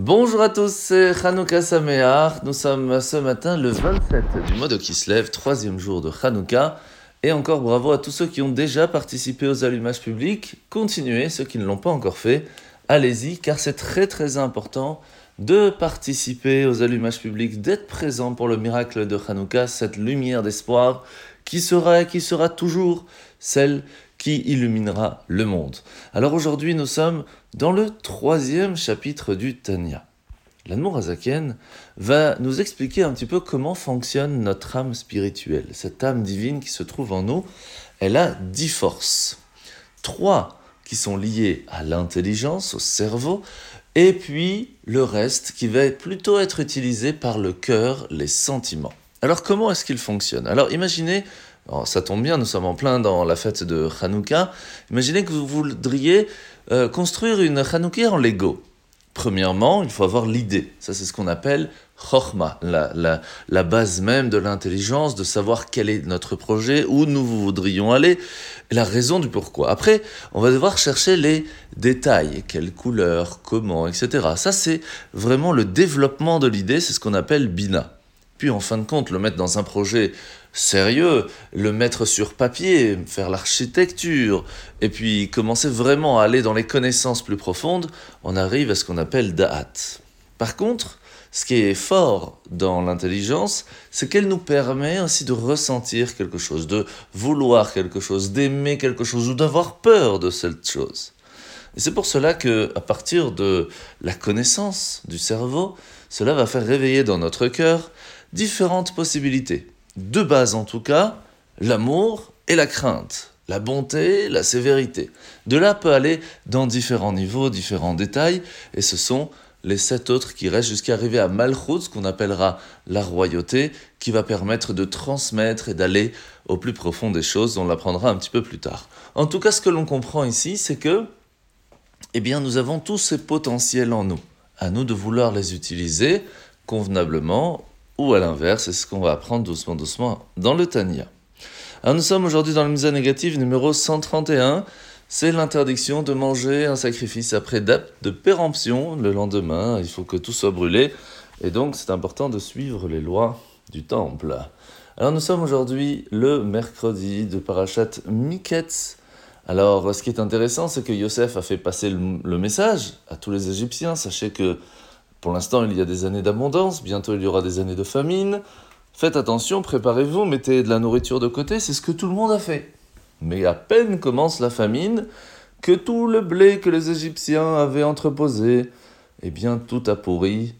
Bonjour à tous, c'est Hanouka Sameach. Nous sommes ce matin le 27 du mois de Kislev, troisième jour de Hanouka. Et encore bravo à tous ceux qui ont déjà participé aux allumages publics. Continuez, ceux qui ne l'ont pas encore fait, allez-y, car c'est très très important de participer aux allumages publics, d'être présent pour le miracle de Hanouka, cette lumière d'espoir qui sera et qui sera toujours celle qui illuminera le monde. Alors aujourd'hui, nous sommes dans le troisième chapitre du Tanya. L'Anmour Azaken va nous expliquer un petit peu comment fonctionne notre âme spirituelle. Cette âme divine qui se trouve en nous, elle a dix forces. Trois qui sont liées à l'intelligence, au cerveau, et puis le reste qui va plutôt être utilisé par le cœur, les sentiments. Alors comment est-ce qu'il fonctionne? Alors imaginez ça tombe bien, nous sommes en plein dans la fête de Hanouka. Imaginez que vous voudriez euh, construire une Hanouka en Lego. Premièrement, il faut avoir l'idée. Ça, c'est ce qu'on appelle Chorma, la, la, la, base même de l'intelligence, de savoir quel est notre projet, où nous voudrions aller, la raison du pourquoi. Après, on va devoir chercher les détails, quelle couleur, comment, etc. Ça, c'est vraiment le développement de l'idée, c'est ce qu'on appelle Bina puis en fin de compte le mettre dans un projet sérieux, le mettre sur papier, faire l'architecture, et puis commencer vraiment à aller dans les connaissances plus profondes, on arrive à ce qu'on appelle da'at. Par contre, ce qui est fort dans l'intelligence, c'est qu'elle nous permet aussi de ressentir quelque chose, de vouloir quelque chose, d'aimer quelque chose ou d'avoir peur de cette chose. Et c'est pour cela que, à partir de la connaissance du cerveau, cela va faire réveiller dans notre cœur différentes possibilités. De base en tout cas, l'amour et la crainte, la bonté, la sévérité. De là peut aller dans différents niveaux, différents détails, et ce sont les sept autres qui restent jusqu'à arriver à Malchut, ce qu'on appellera la royauté, qui va permettre de transmettre et d'aller au plus profond des choses. On l'apprendra un petit peu plus tard. En tout cas, ce que l'on comprend ici, c'est que, eh bien, nous avons tous ces potentiels en nous. À nous de vouloir les utiliser convenablement ou à l'inverse, c'est ce qu'on va apprendre doucement, doucement dans le Tania. Alors nous sommes aujourd'hui dans la mise négative numéro 131. C'est l'interdiction de manger un sacrifice après date de péremption le lendemain. Il faut que tout soit brûlé. Et donc c'est important de suivre les lois du temple. Alors nous sommes aujourd'hui le mercredi de Parashat Miketz. Alors ce qui est intéressant, c'est que Yosef a fait passer le message à tous les Égyptiens. Sachez que pour l'instant, il y a des années d'abondance, bientôt il y aura des années de famine. Faites attention, préparez-vous, mettez de la nourriture de côté, c'est ce que tout le monde a fait. Mais à peine commence la famine, que tout le blé que les Égyptiens avaient entreposé, eh bien tout a pourri,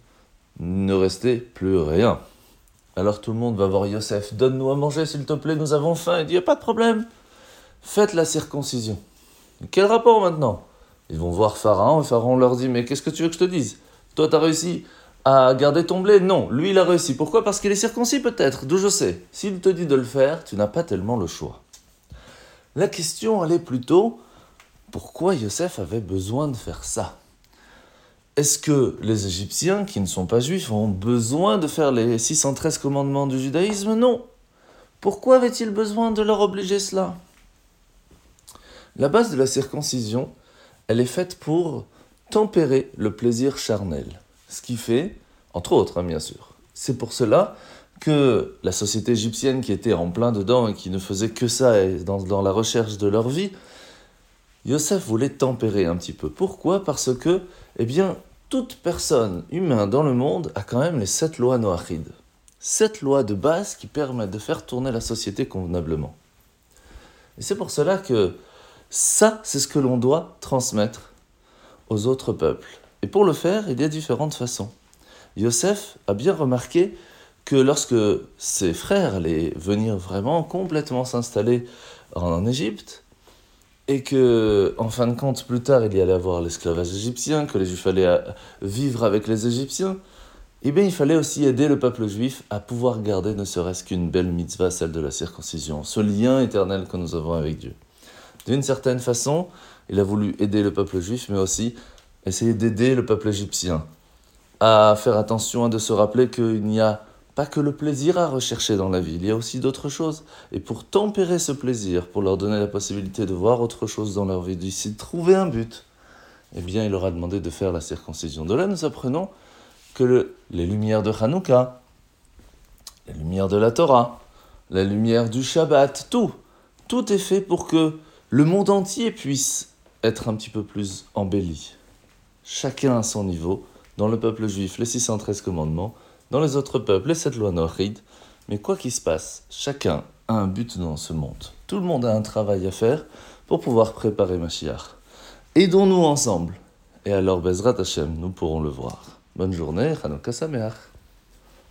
ne restait plus rien. Alors tout le monde va voir Yosef, donne-nous à manger s'il te plaît, nous avons faim. Il dit, pas de problème, faites la circoncision. Quel rapport maintenant? Ils vont voir Pharaon et Pharaon leur dit, mais qu'est-ce que tu veux que je te dise? Toi, tu as réussi à garder ton blé? Non, lui, il a réussi. Pourquoi? Parce qu'il est circoncis peut-être, d'où je sais. S'il te dit de le faire, tu n'as pas tellement le choix. La question, elle est plutôt, pourquoi Yosef avait besoin de faire ça? Est-ce que les Égyptiens, qui ne sont pas juifs, ont besoin de faire les 613 commandements du judaïsme? Non. Pourquoi avait-il besoin de leur obliger cela? La base de la circoncision, elle est faite pour tempérer le plaisir charnel. Ce qui fait, entre autres, hein, bien sûr. C'est pour cela que la société égyptienne qui était en plein dedans et qui ne faisait que ça dans, dans la recherche de leur vie, Yosef voulait tempérer un petit peu. Pourquoi? Parce que, eh bien, toute personne humaine dans le monde a quand même les sept lois noachides. Sept lois de base qui permettent de faire tourner la société convenablement. Et c'est pour cela que ça, c'est ce que l'on doit transmettre aux autres peuples. Et pour le faire, il y a différentes façons. Yosef a bien remarqué que lorsque ses frères allaient venir vraiment complètement s'installer en Égypte, et que, en fin de compte, plus tard, il y allait avoir l'esclavage égyptien, que les Juifs allaient euh, vivre avec les Égyptiens, eh bien, il fallait aussi aider le peuple juif à pouvoir garder ne serait-ce qu'une belle mitzvah, celle de la circoncision, ce lien éternel que nous avons avec Dieu. D'une certaine façon, il a voulu aider le peuple juif, mais aussi essayer d'aider le peuple égyptien à faire attention à de se rappeler qu'il n'y a pas que le plaisir à rechercher dans la vie, il y a aussi d'autres choses. Et pour tempérer ce plaisir, pour leur donner la possibilité de voir autre chose dans leur vie, d'ici trouver un but, eh bien, il aura demandé de faire la circoncision. De là, nous apprenons que les lumières de Hanouka, les lumières de la Torah, la lumière du Shabbat, tout, tout est fait pour que le monde entier puisse être un petit peu plus embelli. Chacun à son niveau, dans le peuple juif, les 613 commandements, dans les autres peuples, les 7 lois noachides. Mais quoi qu'il se passe, chacun a un but dans ce monde. Tout le monde a un travail à faire pour pouvoir préparer Mashiach. Aidons-nous ensemble. Et alors, Bezrat Hashem, nous pourrons le voir. Bonne journée, Chanukah Sameach.